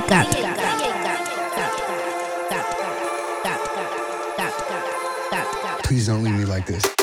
Cat. Please don't leave me like this.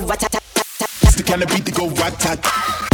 go the kind of beat that go rat tat.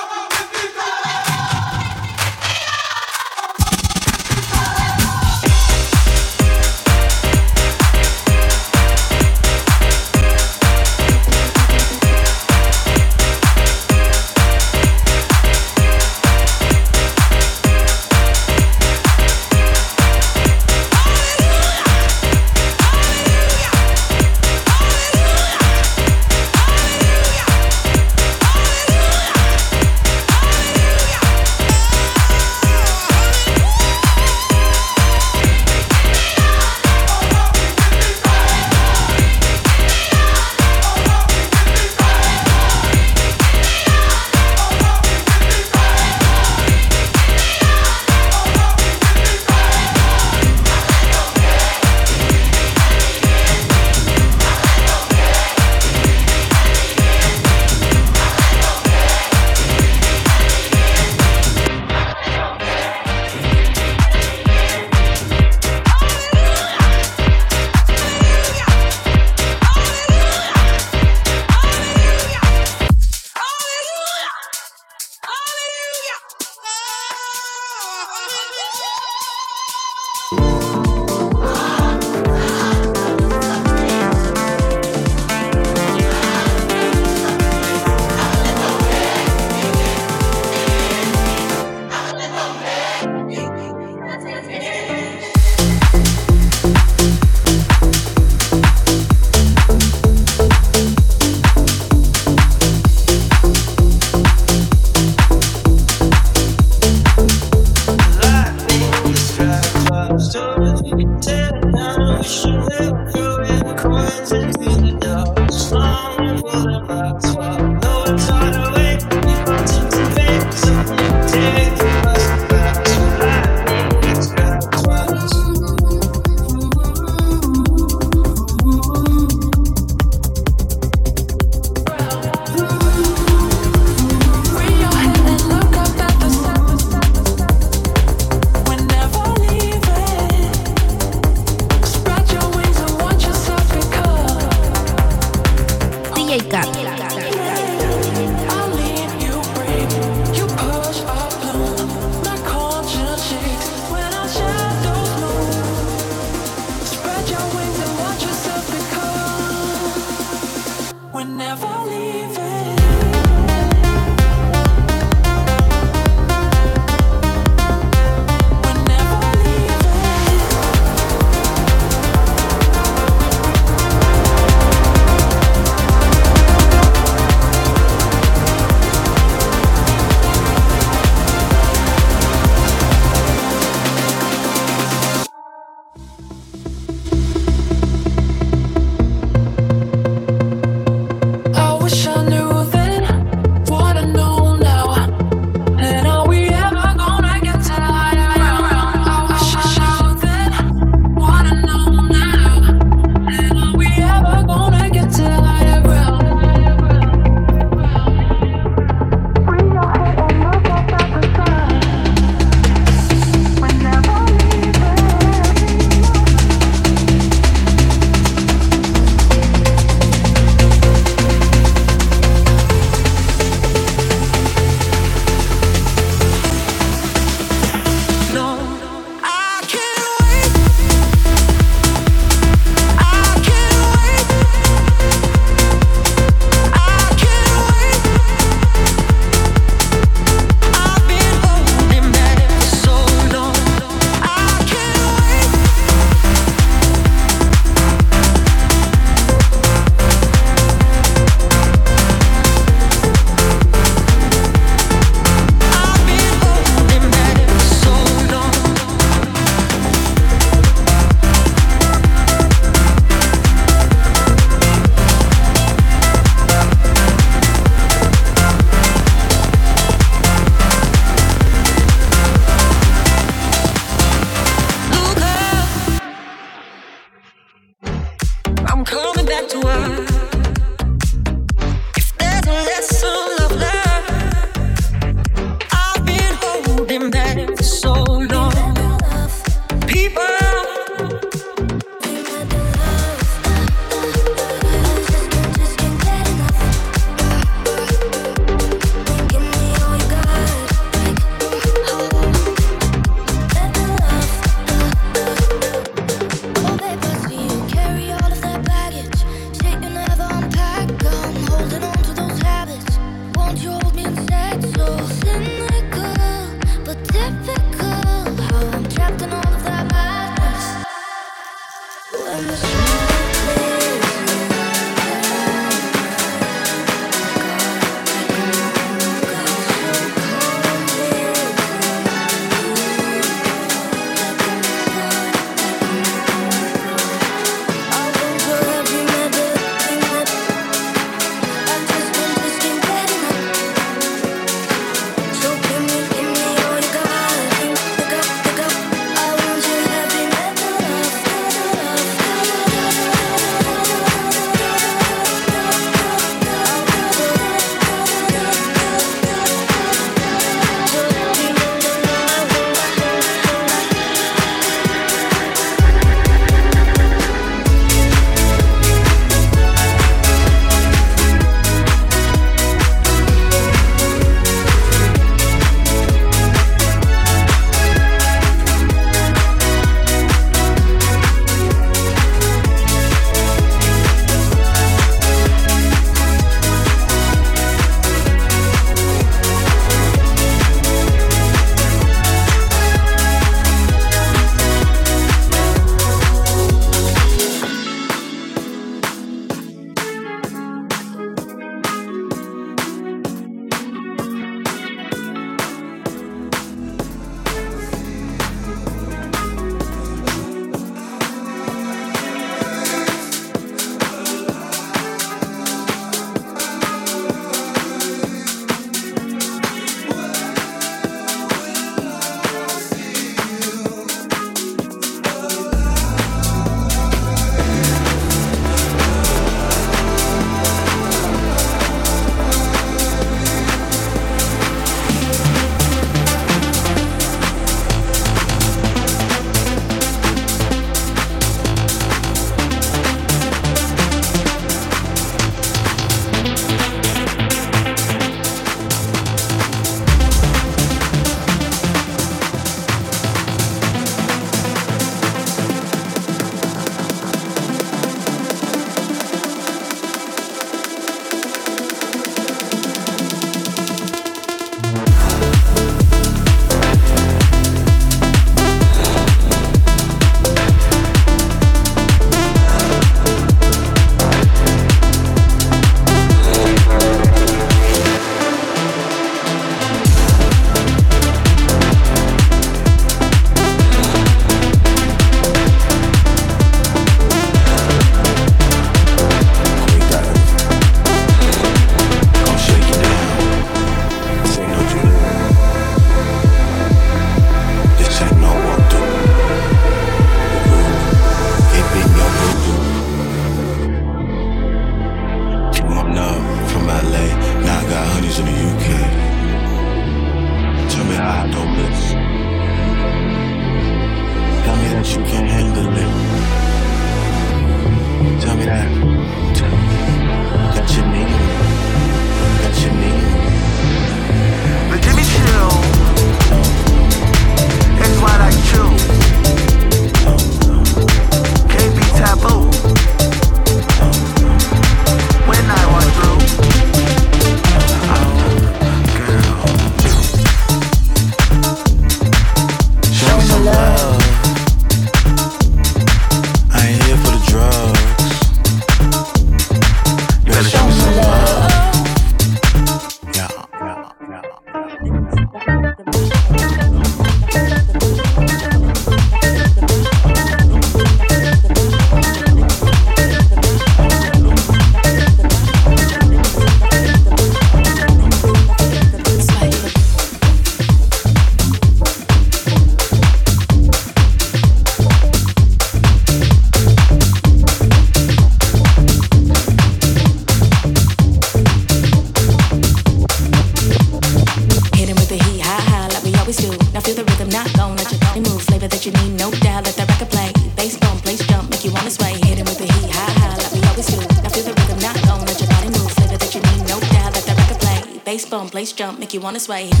You wanna sway.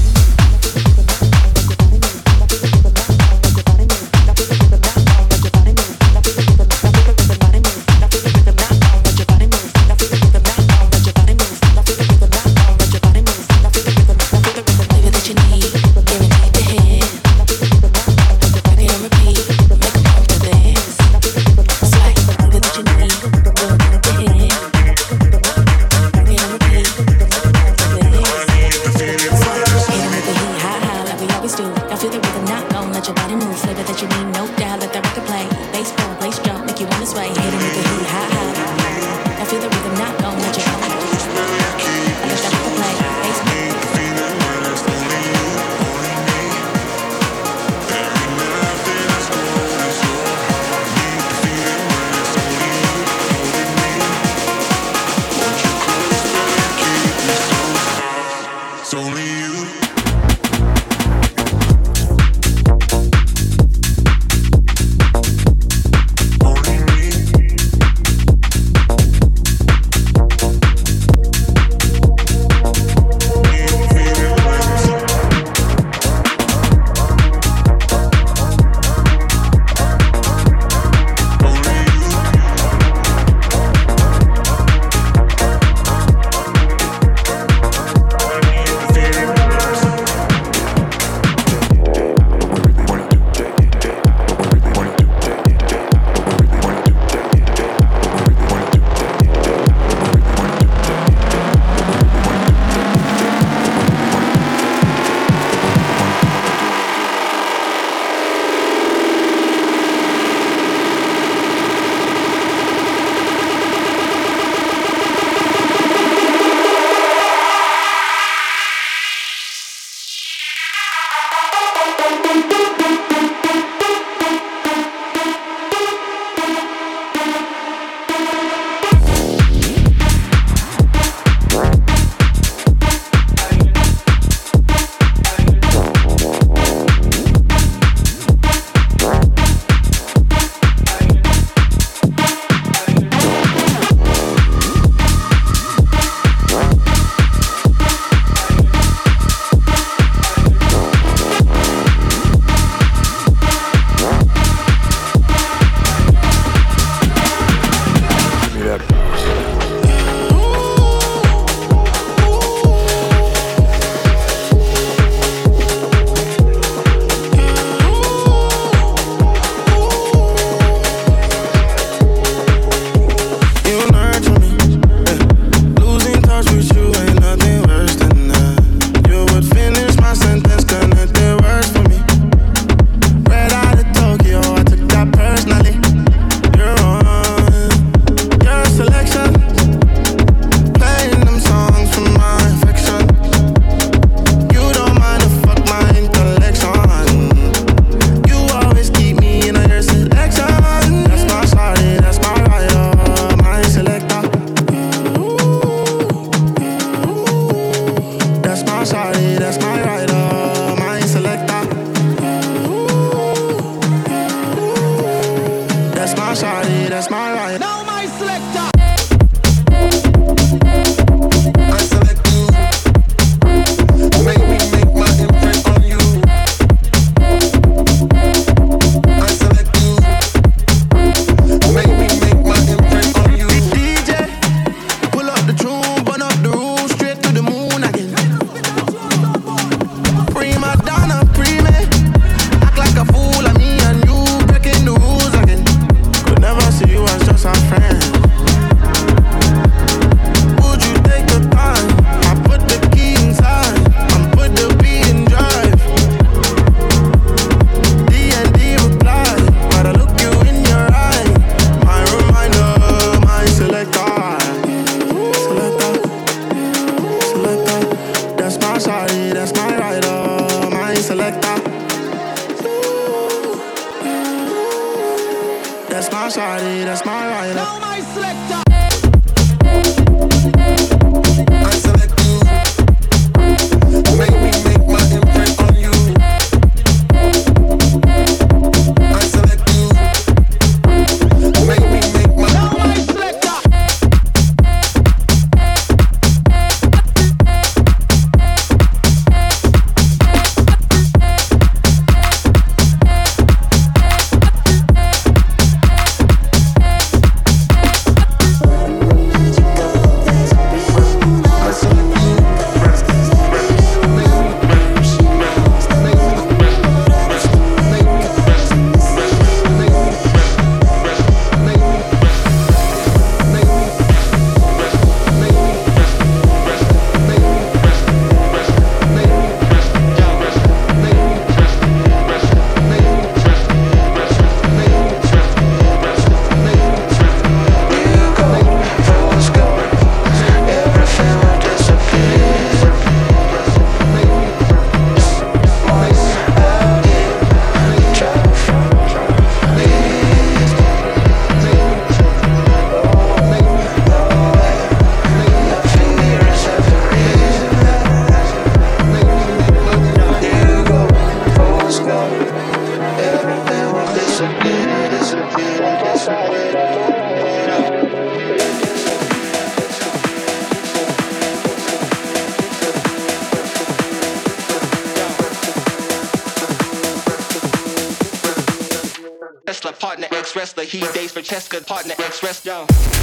Dates Francesca, partner ex wrestler.